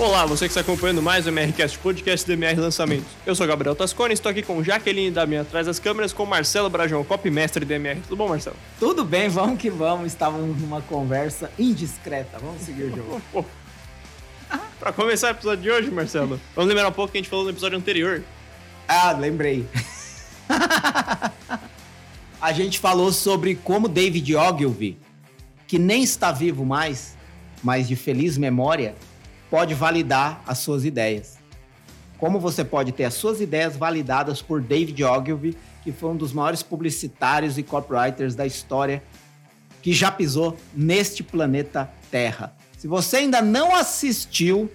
Olá, você que está acompanhando mais o MRCast Podcast do MR Lançamentos. Eu sou Gabriel Tascone, estou aqui com Jaqueline da minha atrás das câmeras, com Marcelo Brajão, copy-mestre do MR. Tudo bom, Marcelo? Tudo bem, vamos que vamos. Estávamos numa conversa indiscreta. Vamos seguir o jogo. Para começar o episódio de hoje, Marcelo, vamos lembrar um pouco que a gente falou no episódio anterior. Ah, lembrei. a gente falou sobre como David Ogilvy, que nem está vivo mais, mas de feliz memória, pode validar as suas ideias. Como você pode ter as suas ideias validadas por David Ogilvy, que foi um dos maiores publicitários e copywriters da história que já pisou neste planeta Terra. Se você ainda não assistiu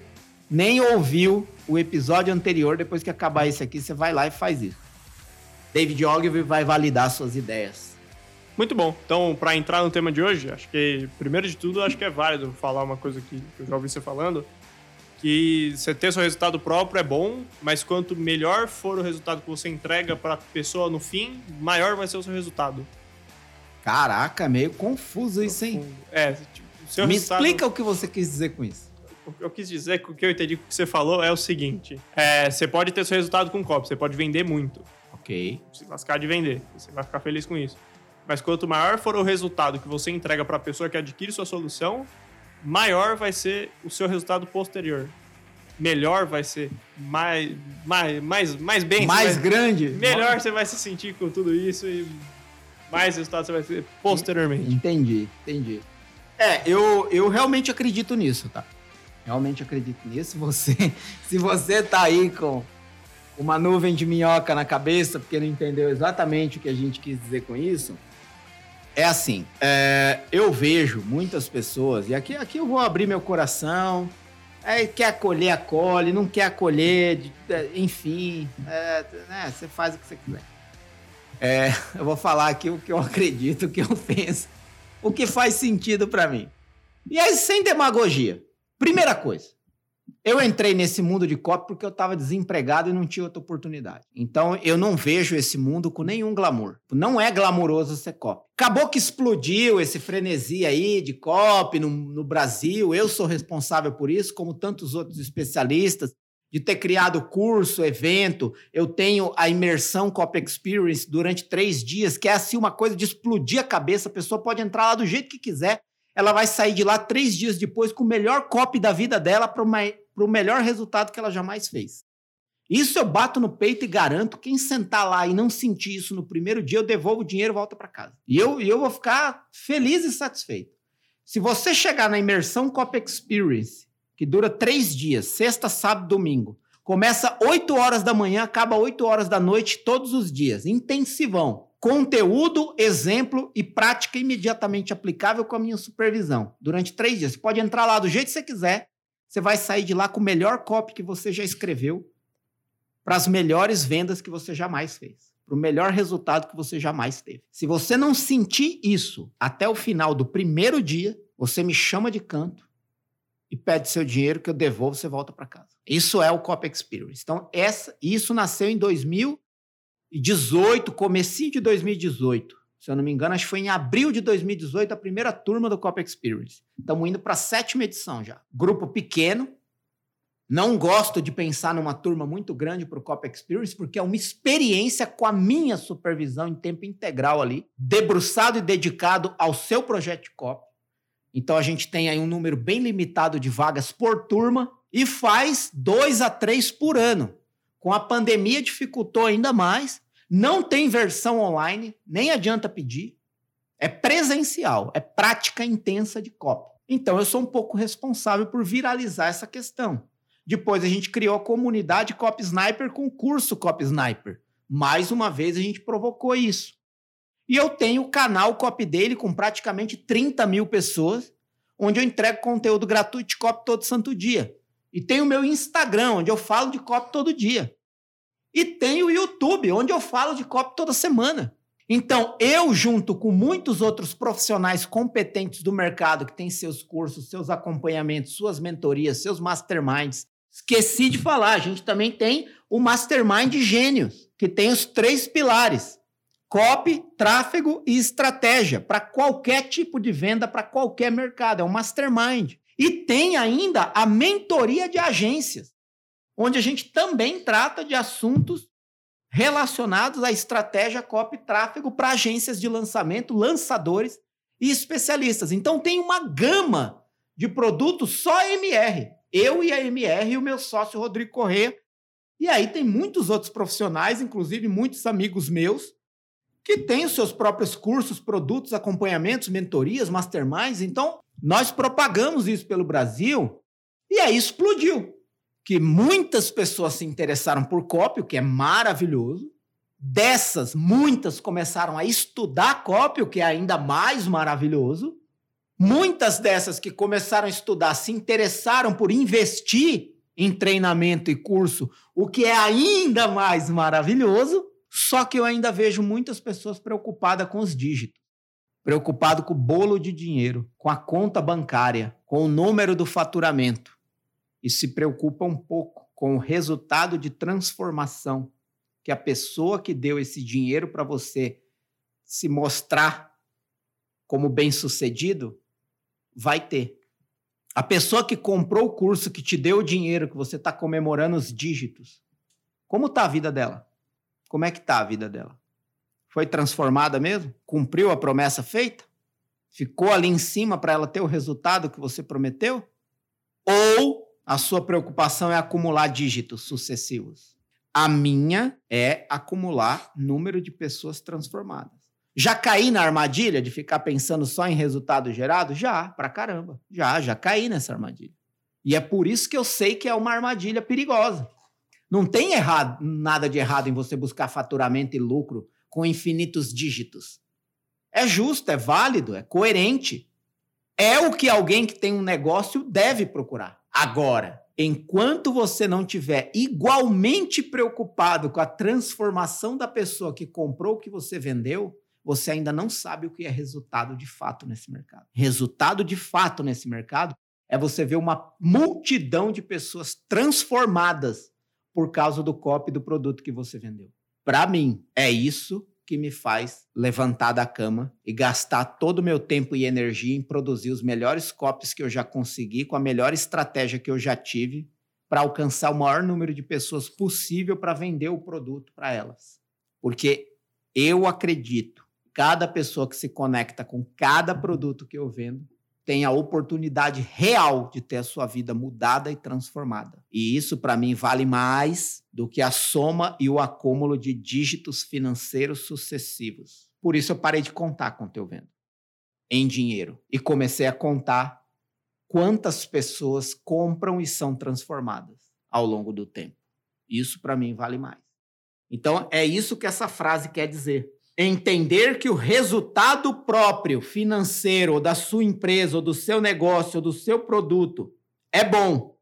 nem ouviu o episódio anterior, depois que acabar esse aqui, você vai lá e faz isso. David Ogilvy vai validar suas ideias. Muito bom. Então, para entrar no tema de hoje, acho que, primeiro de tudo, acho que é válido falar uma coisa que eu já ouvi você falando, que você ter seu resultado próprio é bom, mas quanto melhor for o resultado que você entrega para a pessoa no fim, maior vai ser o seu resultado. Caraca, meio confuso isso, hein? É, tipo, Me resultado... explica o que você quis dizer com isso. O que eu quis dizer, o que eu entendi que você falou é o seguinte: é, você pode ter seu resultado com copy, você pode vender muito. Ok. Se lascar de vender, você vai ficar feliz com isso. Mas quanto maior for o resultado que você entrega para a pessoa que adquire sua solução, maior vai ser o seu resultado posterior. Melhor vai ser, mais, mais, mais, mais bem. Mais vai, grande. Melhor você vai se sentir com tudo isso e mais resultado você vai ter posteriormente. Entendi, entendi. É, eu, eu realmente acredito nisso, tá? Realmente acredito nisso. Você, se você tá aí com uma nuvem de minhoca na cabeça, porque não entendeu exatamente o que a gente quis dizer com isso, é assim, é, eu vejo muitas pessoas, e aqui, aqui eu vou abrir meu coração, é, quer acolher, acolhe, não quer acolher, é, enfim, é, né, você faz o que você quiser. É, eu vou falar aqui o que eu acredito, o que eu penso, o que faz sentido pra mim. E aí, sem demagogia, primeira coisa, eu entrei nesse mundo de copy porque eu estava desempregado e não tinha outra oportunidade. Então eu não vejo esse mundo com nenhum glamour. Não é glamouroso ser copy. Acabou que explodiu esse frenesi aí de copy no, no Brasil. Eu sou responsável por isso, como tantos outros especialistas, de ter criado curso, evento. Eu tenho a imersão Copy Experience durante três dias, que é assim uma coisa de explodir a cabeça. A pessoa pode entrar lá do jeito que quiser ela vai sair de lá três dias depois com o melhor copy da vida dela para o melhor resultado que ela jamais fez. Isso eu bato no peito e garanto, quem sentar lá e não sentir isso no primeiro dia, eu devolvo o dinheiro e volta para casa. E eu, eu vou ficar feliz e satisfeito. Se você chegar na imersão Copy Experience, que dura três dias, sexta, sábado, domingo, começa 8 horas da manhã, acaba 8 horas da noite, todos os dias, intensivão conteúdo, exemplo e prática imediatamente aplicável com a minha supervisão. Durante três dias. Você pode entrar lá do jeito que você quiser. Você vai sair de lá com o melhor copy que você já escreveu para as melhores vendas que você jamais fez. Para o melhor resultado que você jamais teve. Se você não sentir isso até o final do primeiro dia, você me chama de canto e pede seu dinheiro que eu devolvo, você volta para casa. Isso é o Copy Experience. Então, essa, isso nasceu em 2000 2018, comecinho de 2018. Se eu não me engano, acho que foi em abril de 2018 a primeira turma do Cop Experience. Estamos indo para a sétima edição já. Grupo pequeno. Não gosto de pensar numa turma muito grande para o Cop Experience, porque é uma experiência com a minha supervisão em tempo integral ali, debruçado e dedicado ao seu projeto de Cop. Então a gente tem aí um número bem limitado de vagas por turma e faz dois a três por ano. Com a pandemia dificultou ainda mais. Não tem versão online, nem adianta pedir. É presencial, é prática intensa de copo. Então eu sou um pouco responsável por viralizar essa questão. Depois a gente criou a comunidade Cop Sniper com curso Cop Sniper. Mais uma vez a gente provocou isso. E eu tenho o canal Cop dele com praticamente 30 mil pessoas, onde eu entrego conteúdo gratuito de cop todo santo dia. E tem o meu Instagram, onde eu falo de copy todo dia. E tem o YouTube, onde eu falo de copy toda semana. Então, eu, junto com muitos outros profissionais competentes do mercado, que têm seus cursos, seus acompanhamentos, suas mentorias, seus masterminds, esqueci de falar, a gente também tem o Mastermind Gênios, que tem os três pilares: copy, tráfego e estratégia, para qualquer tipo de venda, para qualquer mercado. É um mastermind. E tem ainda a mentoria de agências, onde a gente também trata de assuntos relacionados à estratégia copy tráfego para agências de lançamento, lançadores e especialistas. Então tem uma gama de produtos só MR. Eu e a MR e o meu sócio Rodrigo Corrêa. E aí tem muitos outros profissionais, inclusive muitos amigos meus, que têm os seus próprios cursos, produtos, acompanhamentos, mentorias, masterminds. Então, nós propagamos isso pelo Brasil e aí explodiu. Que muitas pessoas se interessaram por copy, o que é maravilhoso. Dessas, muitas começaram a estudar copy, o que é ainda mais maravilhoso. Muitas dessas que começaram a estudar se interessaram por investir em treinamento e curso, o que é ainda mais maravilhoso. Só que eu ainda vejo muitas pessoas preocupadas com os dígitos, preocupado com o bolo de dinheiro, com a conta bancária, com o número do faturamento e se preocupa um pouco com o resultado de transformação que a pessoa que deu esse dinheiro para você se mostrar como bem-sucedido vai ter. A pessoa que comprou o curso, que te deu o dinheiro, que você está comemorando os dígitos, como está a vida dela? Como é que está a vida dela? Foi transformada mesmo? Cumpriu a promessa feita? Ficou ali em cima para ela ter o resultado que você prometeu? Ou a sua preocupação é acumular dígitos sucessivos? A minha é acumular número de pessoas transformadas. Já caí na armadilha de ficar pensando só em resultado gerado? Já, pra caramba. Já, já caí nessa armadilha. E é por isso que eu sei que é uma armadilha perigosa. Não tem errado, nada de errado em você buscar faturamento e lucro com infinitos dígitos. É justo, é válido, é coerente. É o que alguém que tem um negócio deve procurar. Agora, enquanto você não tiver igualmente preocupado com a transformação da pessoa que comprou o que você vendeu, você ainda não sabe o que é resultado de fato nesse mercado. Resultado de fato nesse mercado é você ver uma multidão de pessoas transformadas por causa do copy do produto que você vendeu. Para mim, é isso que me faz levantar da cama e gastar todo o meu tempo e energia em produzir os melhores copies que eu já consegui, com a melhor estratégia que eu já tive, para alcançar o maior número de pessoas possível para vender o produto para elas. Porque eu acredito cada pessoa que se conecta com cada produto que eu vendo tem a oportunidade real de ter a sua vida mudada e transformada. E isso, para mim, vale mais do que a soma e o acúmulo de dígitos financeiros sucessivos. Por isso, eu parei de contar quanto eu vendo em dinheiro e comecei a contar quantas pessoas compram e são transformadas ao longo do tempo. Isso, para mim, vale mais. Então, é isso que essa frase quer dizer entender que o resultado próprio financeiro da sua empresa, ou do seu negócio, ou do seu produto é bom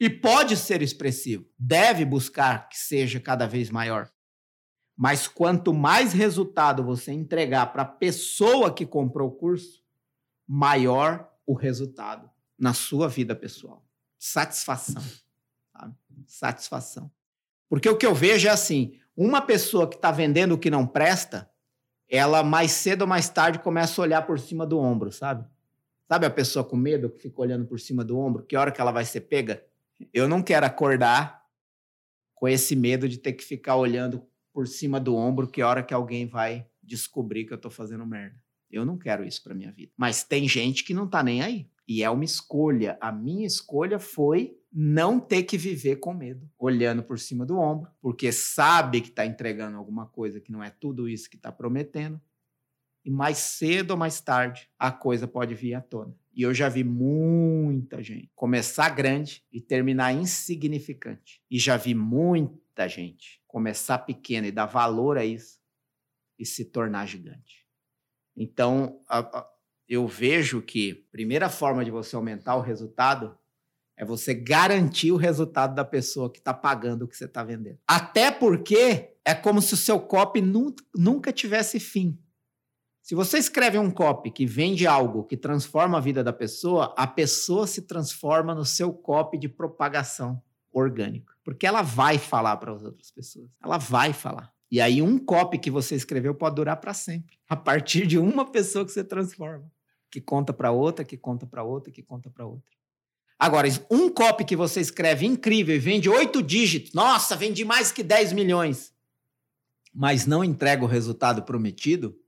e pode ser expressivo, deve buscar que seja cada vez maior. Mas quanto mais resultado você entregar para a pessoa que comprou o curso, maior o resultado na sua vida pessoal. Satisfação. Sabe? Satisfação. Porque o que eu vejo é assim: uma pessoa que está vendendo o que não presta, ela mais cedo ou mais tarde começa a olhar por cima do ombro, sabe? Sabe a pessoa com medo que fica olhando por cima do ombro? Que hora que ela vai ser pega? Eu não quero acordar com esse medo de ter que ficar olhando por cima do ombro que hora que alguém vai descobrir que eu tô fazendo merda. Eu não quero isso para minha vida. Mas tem gente que não tá nem aí. E é uma escolha. A minha escolha foi não ter que viver com medo, olhando por cima do ombro, porque sabe que está entregando alguma coisa que não é tudo isso que está prometendo. E mais cedo ou mais tarde, a coisa pode vir à tona. E eu já vi muita gente começar grande e terminar insignificante. E já vi muita gente começar pequena e dar valor a isso e se tornar gigante. Então, a, a, eu vejo que a primeira forma de você aumentar o resultado é você garantir o resultado da pessoa que está pagando o que você está vendendo. Até porque é como se o seu copy nunca tivesse fim. Se você escreve um copy que vende algo que transforma a vida da pessoa, a pessoa se transforma no seu copy de propagação orgânica. Porque ela vai falar para as outras pessoas. Ela vai falar. E aí um copy que você escreveu pode durar para sempre. A partir de uma pessoa que você transforma. Que conta para outra, que conta para outra, que conta para outra. Agora, um copy que você escreve incrível e vende oito dígitos, nossa, vendi mais que 10 milhões, mas não entrega o resultado prometido,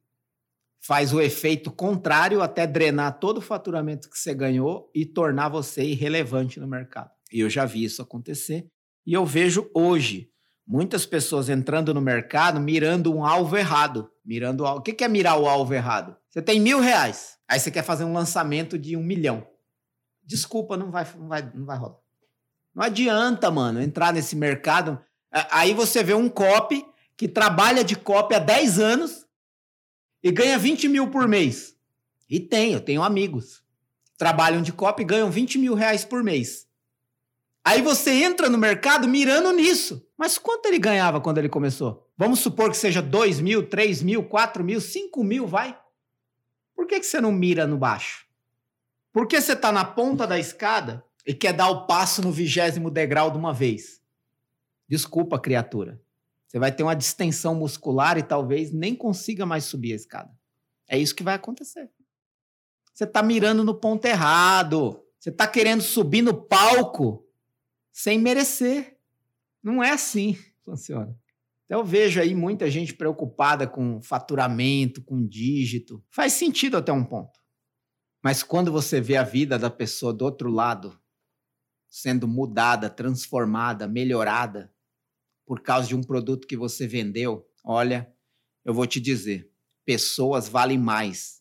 faz o efeito contrário até drenar todo o faturamento que você ganhou e tornar você irrelevante no mercado. E eu já vi isso acontecer e eu vejo hoje muitas pessoas entrando no mercado mirando um alvo errado. Mirando o, o que é mirar o alvo errado? Você tem mil reais, aí você quer fazer um lançamento de um milhão. Desculpa, não vai, não vai, não vai rolar. Não adianta, mano, entrar nesse mercado. Aí você vê um copy que trabalha de copy há 10 anos e ganha 20 mil por mês. E tem, eu tenho amigos. Trabalham de copy e ganham 20 mil reais por mês. Aí você entra no mercado mirando nisso. Mas quanto ele ganhava quando ele começou? Vamos supor que seja 2 mil, 3 mil, 4 mil, 5 mil, vai. Por que, que você não mira no baixo? Por que você está na ponta da escada e quer dar o passo no vigésimo degrau de uma vez? Desculpa, criatura. Você vai ter uma distensão muscular e talvez nem consiga mais subir a escada. É isso que vai acontecer. Você está mirando no ponto errado. Você está querendo subir no palco sem merecer. Não é assim que funciona. Então eu vejo aí muita gente preocupada com faturamento, com dígito. Faz sentido até um ponto. Mas quando você vê a vida da pessoa do outro lado sendo mudada, transformada, melhorada, por causa de um produto que você vendeu, olha, eu vou te dizer, pessoas valem mais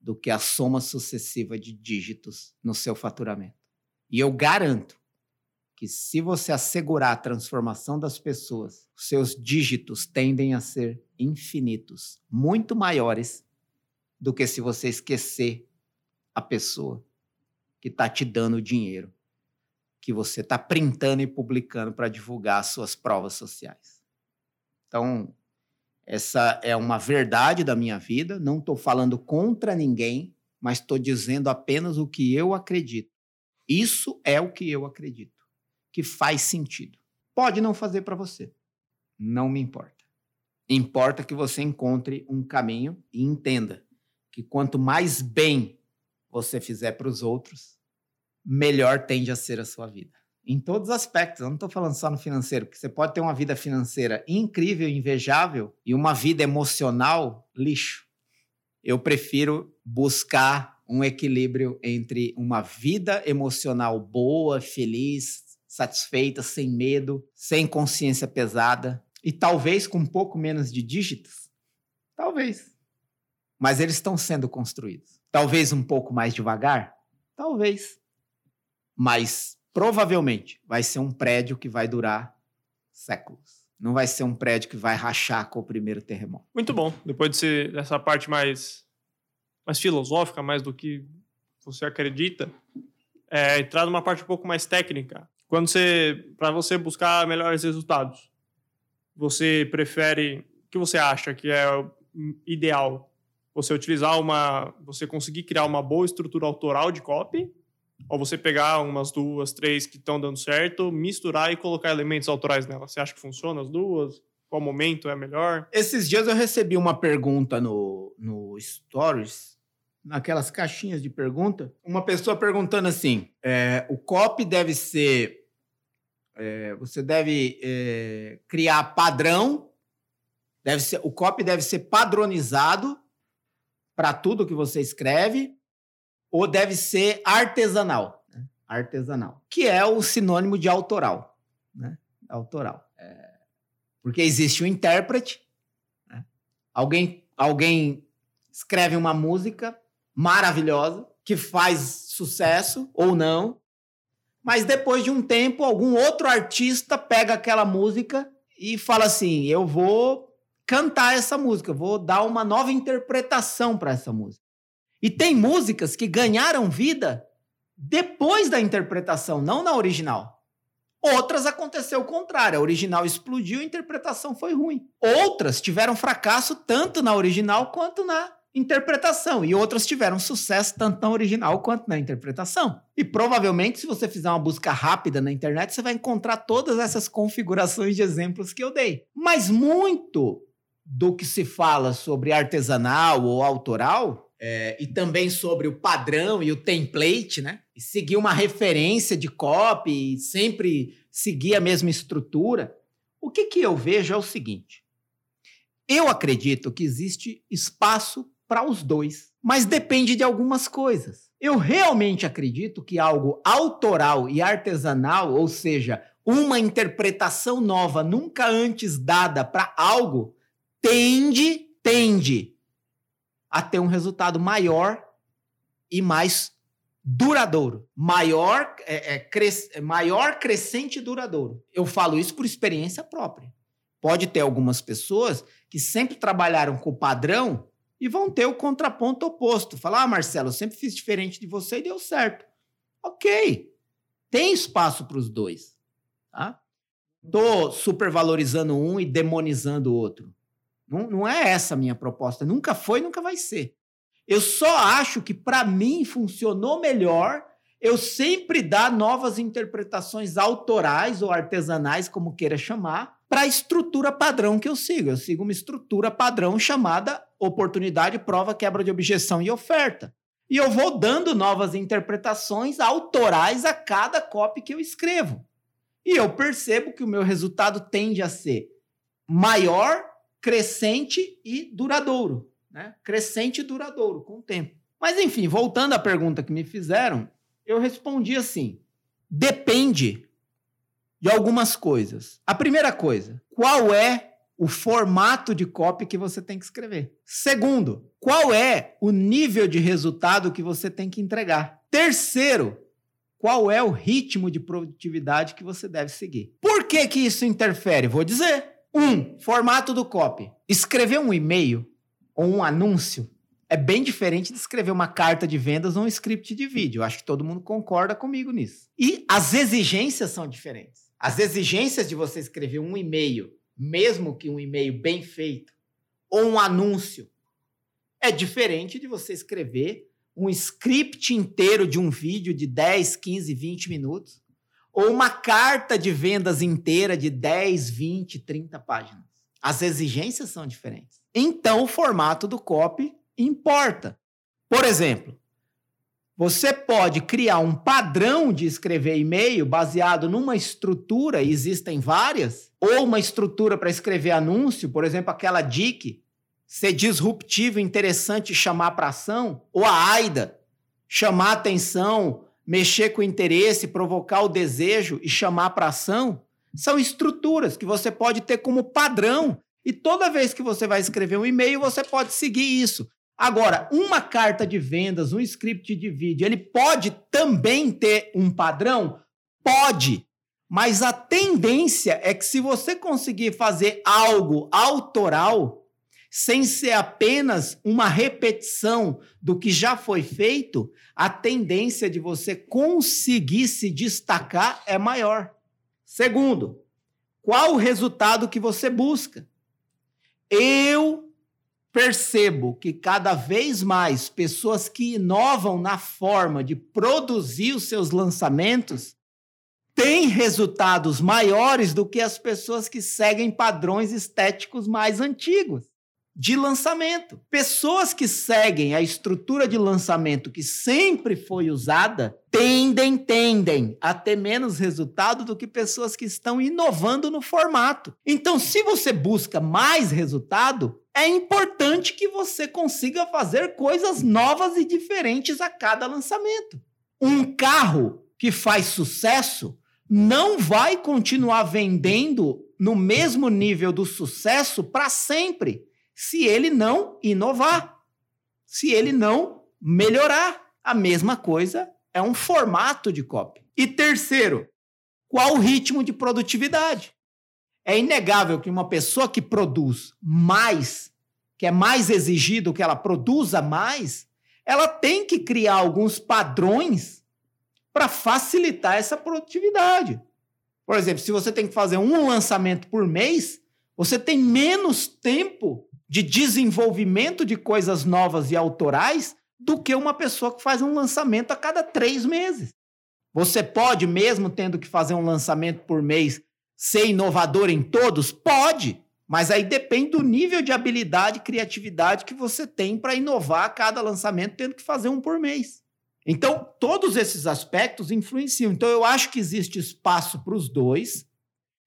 do que a soma sucessiva de dígitos no seu faturamento. E eu garanto que se você assegurar a transformação das pessoas, seus dígitos tendem a ser infinitos, muito maiores do que se você esquecer a pessoa que está te dando dinheiro que você está printando e publicando para divulgar suas provas sociais. Então, essa é uma verdade da minha vida. Não estou falando contra ninguém, mas estou dizendo apenas o que eu acredito. Isso é o que eu acredito, que faz sentido. Pode não fazer para você, não me importa. Importa que você encontre um caminho e entenda que quanto mais bem você fizer para os outros, melhor tende a ser a sua vida. Em todos os aspectos, eu não estou falando só no financeiro, porque você pode ter uma vida financeira incrível, invejável, e uma vida emocional lixo. Eu prefiro buscar um equilíbrio entre uma vida emocional boa, feliz, satisfeita, sem medo, sem consciência pesada e talvez com um pouco menos de dígitos. Talvez. Mas eles estão sendo construídos. Talvez um pouco mais devagar? Talvez mas provavelmente vai ser um prédio que vai durar séculos. Não vai ser um prédio que vai rachar com o primeiro terremoto. Muito bom. Depois dessa parte mais, mais filosófica, mais do que você acredita, é, entrar numa parte um pouco mais técnica. Quando você, para você buscar melhores resultados, você prefere, o que você acha que é ideal? Você utilizar uma, você conseguir criar uma boa estrutura autoral de copy ou você pegar umas duas, três que estão dando certo, misturar e colocar elementos autorais nela. Você acha que funciona as duas? Qual momento é melhor? Esses dias eu recebi uma pergunta no, no Stories, naquelas caixinhas de pergunta, uma pessoa perguntando assim: é, o copy deve ser. É, você deve é, criar padrão, deve ser, o copy deve ser padronizado para tudo que você escreve, ou deve ser artesanal. Né? Artesanal. Que é o sinônimo de autoral. Né? Autoral. É... Porque existe o um intérprete. Né? Alguém, alguém escreve uma música maravilhosa que faz sucesso ou não. Mas depois de um tempo, algum outro artista pega aquela música e fala assim: eu vou cantar essa música, vou dar uma nova interpretação para essa música. E tem músicas que ganharam vida depois da interpretação, não na original. Outras aconteceu o contrário, a original explodiu a interpretação foi ruim. Outras tiveram fracasso tanto na original quanto na interpretação, e outras tiveram sucesso tanto na original quanto na interpretação. E provavelmente, se você fizer uma busca rápida na internet, você vai encontrar todas essas configurações de exemplos que eu dei. Mas muito do que se fala sobre artesanal ou autoral é, e também sobre o padrão e o template, né? E seguir uma referência de copy, sempre seguir a mesma estrutura. O que, que eu vejo é o seguinte: eu acredito que existe espaço para os dois, mas depende de algumas coisas. Eu realmente acredito que algo autoral e artesanal, ou seja, uma interpretação nova nunca antes dada para algo, tende, tende a ter um resultado maior e mais duradouro. Maior, é, é, cres, é, maior crescente e duradouro. Eu falo isso por experiência própria. Pode ter algumas pessoas que sempre trabalharam com o padrão e vão ter o contraponto oposto. Falar, ah, Marcelo, eu sempre fiz diferente de você e deu certo. Ok. Tem espaço para os dois. Tá? Estou supervalorizando um e demonizando o outro. Não, não é essa a minha proposta. Nunca foi, nunca vai ser. Eu só acho que, para mim, funcionou melhor eu sempre dar novas interpretações autorais ou artesanais, como queira chamar, para a estrutura padrão que eu sigo. Eu sigo uma estrutura padrão chamada oportunidade, prova, quebra de objeção e oferta. E eu vou dando novas interpretações autorais a cada copy que eu escrevo. E eu percebo que o meu resultado tende a ser maior crescente e duradouro. Né? Crescente e duradouro, com o tempo. Mas, enfim, voltando à pergunta que me fizeram, eu respondi assim: depende de algumas coisas. A primeira coisa, qual é o formato de copy que você tem que escrever? Segundo, qual é o nível de resultado que você tem que entregar? Terceiro, qual é o ritmo de produtividade que você deve seguir? Por que que isso interfere? Vou dizer. Um, formato do copy. Escrever um e-mail ou um anúncio é bem diferente de escrever uma carta de vendas ou um script de vídeo. acho que todo mundo concorda comigo nisso. E as exigências são diferentes. As exigências de você escrever um e-mail, mesmo que um e-mail bem feito, ou um anúncio, é diferente de você escrever um script inteiro de um vídeo de 10, 15, 20 minutos ou uma carta de vendas inteira de 10, 20, 30 páginas. As exigências são diferentes. Então, o formato do copy importa. Por exemplo, você pode criar um padrão de escrever e-mail baseado numa estrutura, e existem várias, ou uma estrutura para escrever anúncio, por exemplo, aquela DIC, ser disruptivo, interessante, chamar para ação, ou a AIDA, chamar atenção, mexer com o interesse, provocar o desejo e chamar para ação, são estruturas que você pode ter como padrão. E toda vez que você vai escrever um e-mail, você pode seguir isso. Agora, uma carta de vendas, um script de vídeo, ele pode também ter um padrão? Pode. Mas a tendência é que se você conseguir fazer algo autoral, sem ser apenas uma repetição do que já foi feito, a tendência de você conseguir se destacar é maior. Segundo, qual o resultado que você busca? Eu percebo que cada vez mais pessoas que inovam na forma de produzir os seus lançamentos têm resultados maiores do que as pessoas que seguem padrões estéticos mais antigos de lançamento. Pessoas que seguem a estrutura de lançamento que sempre foi usada tendem, tendem a ter menos resultado do que pessoas que estão inovando no formato. Então, se você busca mais resultado, é importante que você consiga fazer coisas novas e diferentes a cada lançamento. Um carro que faz sucesso não vai continuar vendendo no mesmo nível do sucesso para sempre se ele não inovar, se ele não melhorar. A mesma coisa é um formato de copy. E terceiro, qual o ritmo de produtividade? É inegável que uma pessoa que produz mais, que é mais exigido que ela produza mais, ela tem que criar alguns padrões para facilitar essa produtividade. Por exemplo, se você tem que fazer um lançamento por mês, você tem menos tempo de desenvolvimento de coisas novas e autorais do que uma pessoa que faz um lançamento a cada três meses. Você pode, mesmo tendo que fazer um lançamento por mês, ser inovador em todos? Pode, Mas aí depende do nível de habilidade e criatividade que você tem para inovar a cada lançamento, tendo que fazer um por mês. Então, todos esses aspectos influenciam. Então, eu acho que existe espaço para os dois.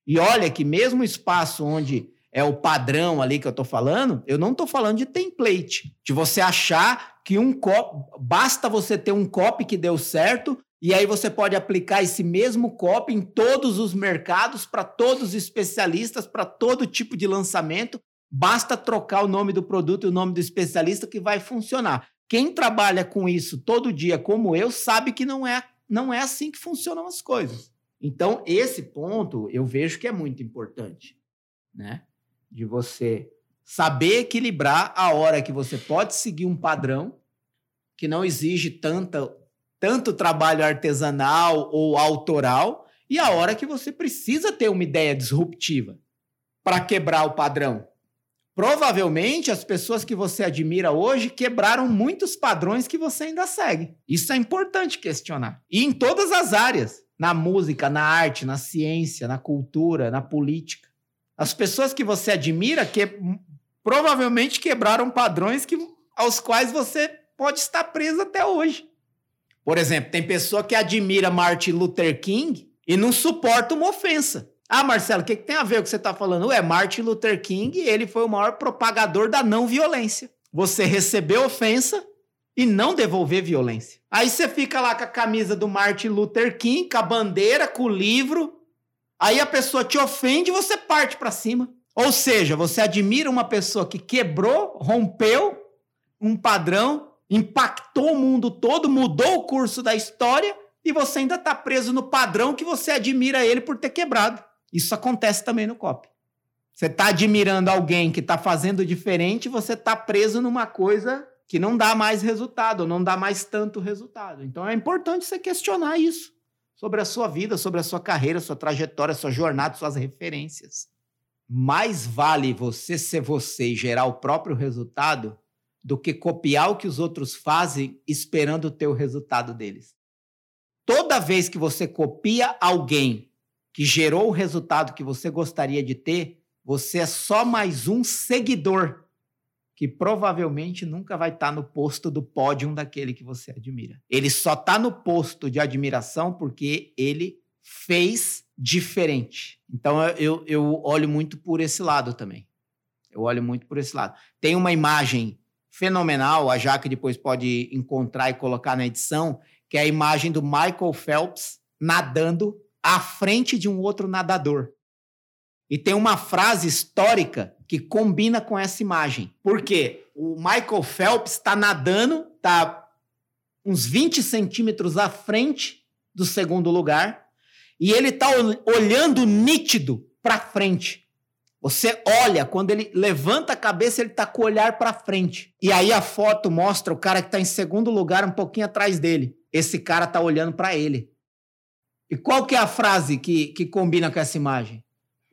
E olha que mesmo espaço onde é o padrão ali que eu estou falando, eu não estou falando de template, de você achar que um copo, basta você ter um copy que deu certo e aí você pode aplicar esse mesmo copy em todos os mercados, para todos os especialistas, para todo tipo de lançamento. Basta trocar o nome do produto e o nome do especialista que vai funcionar. Quem trabalha com isso todo dia, como eu, sabe que não é, não é assim que funcionam as coisas. Então, esse ponto eu vejo que é muito importante, né? De você saber equilibrar a hora que você pode seguir um padrão que não exige tanta tanto trabalho artesanal ou autoral, e a hora que você precisa ter uma ideia disruptiva para quebrar o padrão. Provavelmente as pessoas que você admira hoje quebraram muitos padrões que você ainda segue. Isso é importante questionar. E em todas as áreas, na música, na arte, na ciência, na cultura, na política. As pessoas que você admira que provavelmente quebraram padrões que, aos quais você pode estar preso até hoje. Por exemplo, tem pessoa que admira Martin Luther King e não suporta uma ofensa. Ah, Marcelo, o que, que, tem a ver com o que você está falando? Ué, Martin Luther King, ele foi o maior propagador da não violência. Você receber ofensa e não devolver violência. Aí você fica lá com a camisa do Martin Luther King, com a bandeira, com o livro. Aí a pessoa te ofende e você parte para cima. Ou seja, você admira uma pessoa que quebrou, rompeu um padrão impactou o mundo todo, mudou o curso da história e você ainda está preso no padrão que você admira ele por ter quebrado. Isso acontece também no COP. Você está admirando alguém que está fazendo diferente, você está preso numa coisa que não dá mais resultado, não dá mais tanto resultado. Então é importante você questionar isso sobre a sua vida, sobre a sua carreira, sua trajetória, sua jornada, suas referências. Mais vale você ser você e gerar o próprio resultado do que copiar o que os outros fazem esperando ter o resultado deles. Toda vez que você copia alguém que gerou o resultado que você gostaria de ter, você é só mais um seguidor que provavelmente nunca vai estar tá no posto do pódio daquele que você admira. Ele só está no posto de admiração porque ele fez diferente. Então eu, eu olho muito por esse lado também. Eu olho muito por esse lado. Tem uma imagem fenomenal, a Jaque depois pode encontrar e colocar na edição, que é a imagem do Michael Phelps nadando à frente de um outro nadador. E tem uma frase histórica que combina com essa imagem. Por quê? O Michael Phelps está nadando, está uns 20 centímetros à frente do segundo lugar, e ele está olhando nítido para frente. Você olha, quando ele levanta a cabeça, ele está com o olhar para frente. E aí a foto mostra o cara que está em segundo lugar, um pouquinho atrás dele. Esse cara está olhando para ele. E qual que é a frase que, que combina com essa imagem?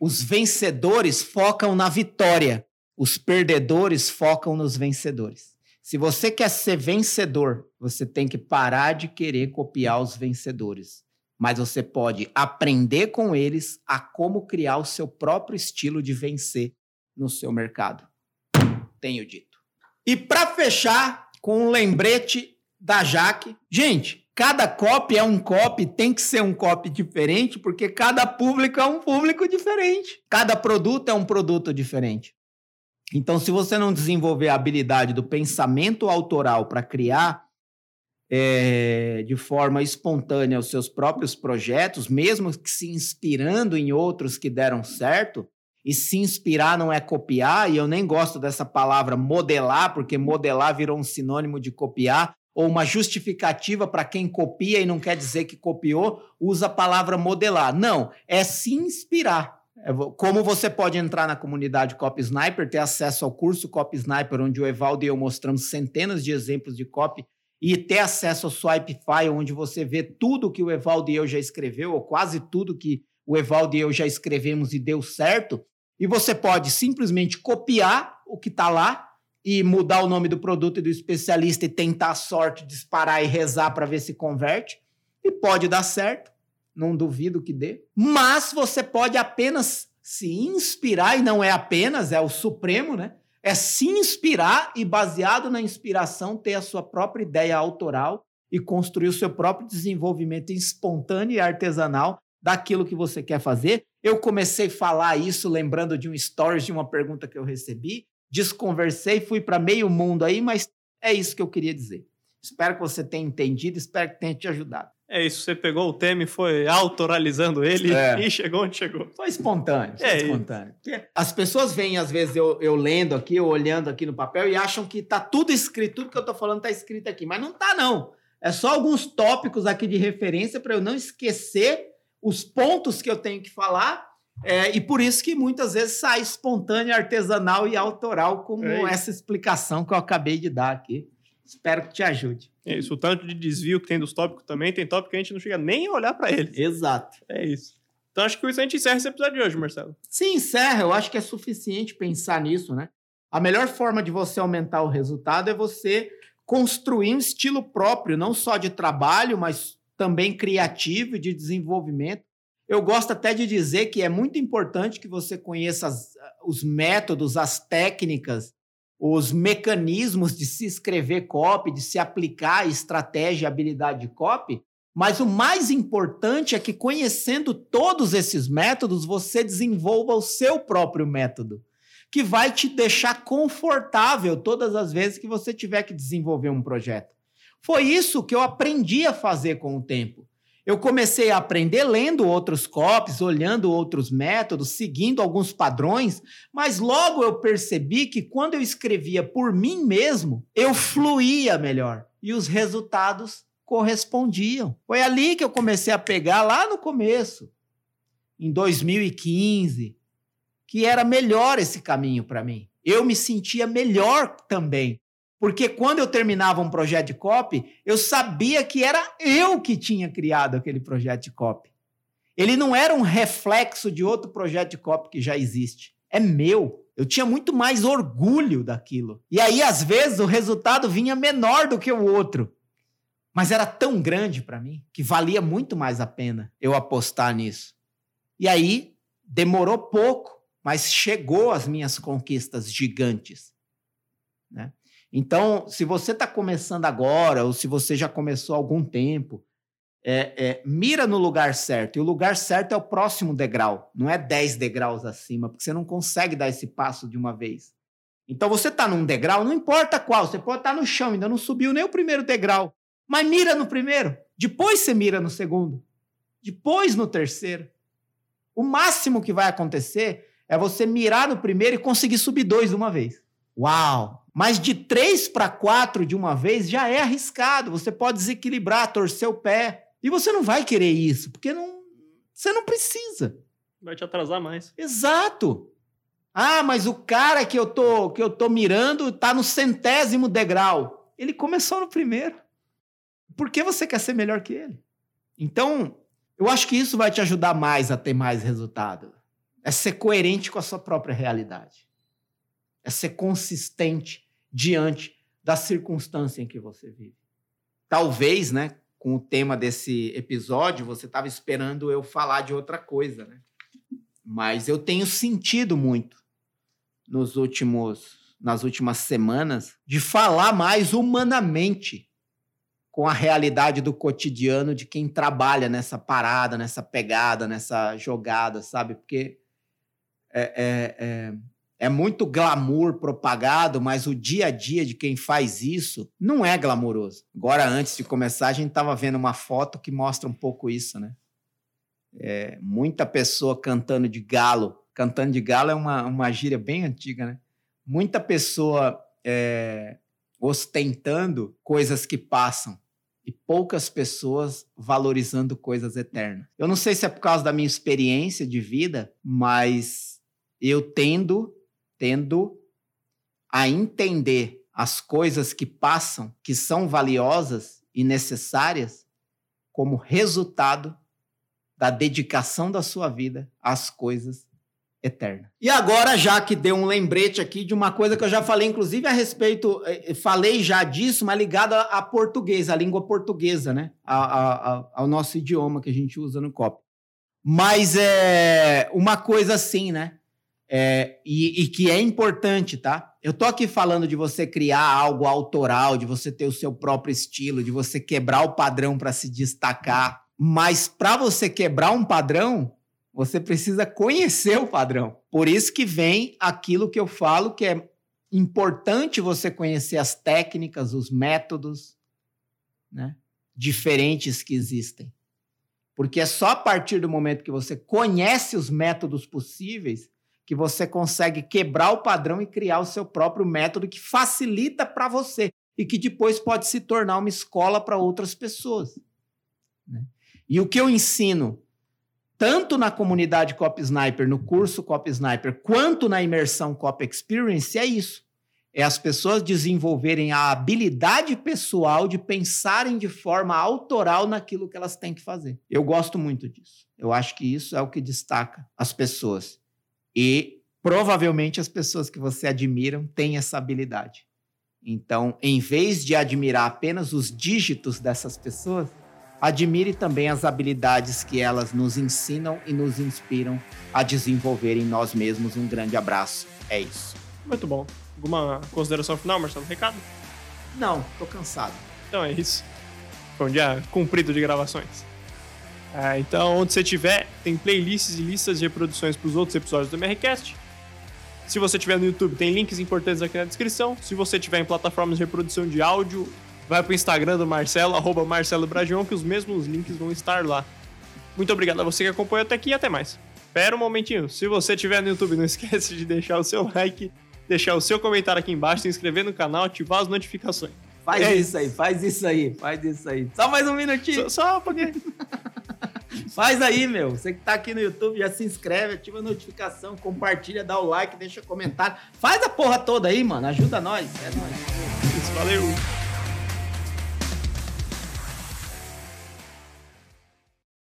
Os vencedores focam na vitória, os perdedores focam nos vencedores. Se você quer ser vencedor, você tem que parar de querer copiar os vencedores mas você pode aprender com eles a como criar o seu próprio estilo de vencer no seu mercado. Tenho dito. E para fechar com um lembrete da Jaque, gente, cada copy é um copy, tem que ser um copy diferente, porque cada público é um público diferente. Cada produto é um produto diferente. Então, se você não desenvolver a habilidade do pensamento autoral para criar é, de forma espontânea os seus próprios projetos, mesmo que se inspirando em outros que deram certo. E se inspirar não é copiar, e eu nem gosto dessa palavra modelar, porque modelar virou um sinônimo de copiar, ou uma justificativa para quem copia e não quer dizer que copiou, usa a palavra modelar. Não, é se inspirar. É como você pode entrar na comunidade Copy Sniper, ter acesso ao curso Copy Sniper, onde o Evaldo e eu mostramos centenas de exemplos de copy e ter acesso ao Swipefy, onde você vê tudo que o Evaldo e eu já escreveu, ou quase tudo que o Evaldo e eu já escrevemos e deu certo. E você pode simplesmente copiar o que está lá e mudar o nome do produto e do especialista e tentar a sorte, disparar e rezar para ver se converte. E pode dar certo, não duvido que dê. Mas você pode apenas se inspirar, e não é apenas, é o supremo, né? É se inspirar e, baseado na inspiração, ter a sua própria ideia autoral e construir o seu próprio desenvolvimento espontâneo e artesanal daquilo que você quer fazer. Eu comecei a falar isso lembrando de um stories de uma pergunta que eu recebi, desconversei, fui para meio mundo aí, mas é isso que eu queria dizer. Espero que você tenha entendido, espero que tenha te ajudado. É isso, você pegou o tema e foi autoralizando ele é. e chegou onde chegou. Foi espontâneo, foi é espontâneo. Isso. As pessoas vêm, às vezes, eu, eu lendo aqui, eu olhando aqui no papel e acham que tá tudo escrito, tudo que eu tô falando tá escrito aqui, mas não tá não. É só alguns tópicos aqui de referência para eu não esquecer os pontos que eu tenho que falar. É, e por isso que muitas vezes sai espontâneo, artesanal e autoral, como é essa explicação que eu acabei de dar aqui. Espero que te ajude. É isso, o tanto de desvio que tem dos tópicos também, tem tópico que a gente não chega nem a olhar para eles. Exato. É isso. Então acho que isso a gente encerra esse episódio de hoje, Marcelo. Sim, encerra. Eu acho que é suficiente pensar nisso, né? A melhor forma de você aumentar o resultado é você construir um estilo próprio, não só de trabalho, mas também criativo e de desenvolvimento. Eu gosto até de dizer que é muito importante que você conheça as, os métodos, as técnicas, os mecanismos de se escrever copy, de se aplicar estratégia e habilidade de copy, mas o mais importante é que conhecendo todos esses métodos, você desenvolva o seu próprio método, que vai te deixar confortável todas as vezes que você tiver que desenvolver um projeto. Foi isso que eu aprendi a fazer com o tempo. Eu comecei a aprender lendo outros copies, olhando outros métodos, seguindo alguns padrões, mas logo eu percebi que quando eu escrevia por mim mesmo, eu fluía melhor e os resultados correspondiam. Foi ali que eu comecei a pegar lá no começo, em 2015, que era melhor esse caminho para mim. Eu me sentia melhor também porque quando eu terminava um projeto de copy, eu sabia que era eu que tinha criado aquele projeto de copy. Ele não era um reflexo de outro projeto de copy que já existe. É meu. Eu tinha muito mais orgulho daquilo. E aí, às vezes, o resultado vinha menor do que o outro. Mas era tão grande para mim que valia muito mais a pena eu apostar nisso. E aí, demorou pouco, mas chegou às minhas conquistas gigantes. Né? Então, se você está começando agora, ou se você já começou há algum tempo, é, é, mira no lugar certo. E o lugar certo é o próximo degrau, não é 10 degraus acima, porque você não consegue dar esse passo de uma vez. Então, você está num degrau, não importa qual, você pode estar tá no chão, ainda não subiu nem o primeiro degrau, mas mira no primeiro, depois você mira no segundo, depois no terceiro. O máximo que vai acontecer é você mirar no primeiro e conseguir subir dois de uma vez. Uau! Mas de três para quatro de uma vez já é arriscado. Você pode desequilibrar, torcer o pé. E você não vai querer isso, porque não, você não precisa. Vai te atrasar mais. Exato. Ah, mas o cara que eu tô que eu tô mirando está no centésimo degrau. Ele começou no primeiro. Por que você quer ser melhor que ele? Então, eu acho que isso vai te ajudar mais a ter mais resultado. É ser coerente com a sua própria realidade é ser consistente diante da circunstância em que você vive. Talvez, né, com o tema desse episódio, você estava esperando eu falar de outra coisa, né? Mas eu tenho sentido muito nos últimos nas últimas semanas de falar mais humanamente com a realidade do cotidiano de quem trabalha nessa parada, nessa pegada, nessa jogada, sabe? Porque é, é, é, é muito glamour propagado, mas o dia a dia de quem faz isso não é glamouroso. Agora, antes de começar, a gente estava vendo uma foto que mostra um pouco isso, né? É, muita pessoa cantando de galo. Cantando de galo é uma, uma gíria bem antiga, né? Muita pessoa é, ostentando coisas que passam e poucas pessoas valorizando coisas eternas. Eu não sei se é por causa da minha experiência de vida, mas eu tendo tendo a entender as coisas que passam, que são valiosas e necessárias, como resultado da dedicação da sua vida às coisas eternas. E agora, já que deu um lembrete aqui de uma coisa que eu já falei, inclusive a respeito, eh, eh, falei já disso, mas ligado a, português, a língua portuguesa, né? A, a, ao nosso idioma que a gente usa no COP. Mas é uma coisa assim, né? É, e, e, que é importante, tá? Eu tô aqui falando de você criar algo autoral, de você ter o seu próprio estilo, de você quebrar o padrão para se destacar. Mas para você quebrar um padrão, você precisa conhecer o padrão. Por isso que vem aquilo que eu falo que é importante você conhecer as técnicas, os métodos, né? Diferentes que existem. Porque é só a partir do momento que você conhece os métodos possíveis que você consegue quebrar o padrão e criar o seu próprio método que facilita para você e que depois pode se tornar uma escola para outras pessoas. Né? E o que eu ensino, tanto na comunidade Cop Sniper, no curso Cop Sniper, quanto na imersão Cop Experience, é isso. É as pessoas desenvolverem a habilidade pessoal de pensarem de forma autoral naquilo que elas têm que fazer. Eu gosto muito disso. Eu acho que isso é o que destaca as pessoas. E provavelmente as pessoas que você admiram têm essa habilidade. Então, em vez de admirar apenas os dígitos dessas pessoas, admire também as habilidades que elas nos ensinam e nos inspiram a desenvolver em nós mesmos. Um grande abraço. É isso. Muito bom. Alguma consideração final, Marcelo? Recado? Não, tô cansado. Então é isso. Foi um dia cumprido de gravações. É, então, onde você estiver, tem playlists e listas de reproduções para os outros episódios do MRCast. Se você estiver no YouTube, tem links importantes aqui na descrição. Se você estiver em plataformas de reprodução de áudio, vai para o Instagram do Marcelo, arroba Marcelo que os mesmos links vão estar lá. Muito obrigado a você que acompanhou até aqui e até mais. Espera um momentinho. Se você estiver no YouTube, não esquece de deixar o seu like, deixar o seu comentário aqui embaixo, se inscrever no canal, ativar as notificações. Faz é isso aí, faz isso aí, faz isso aí. Só mais um minutinho. Só, só porque... Faz aí, meu. Você que tá aqui no YouTube, já se inscreve, ativa a notificação, compartilha, dá o like, deixa comentário. Faz a porra toda aí, mano. Ajuda nós. É nóis. Isso, valeu.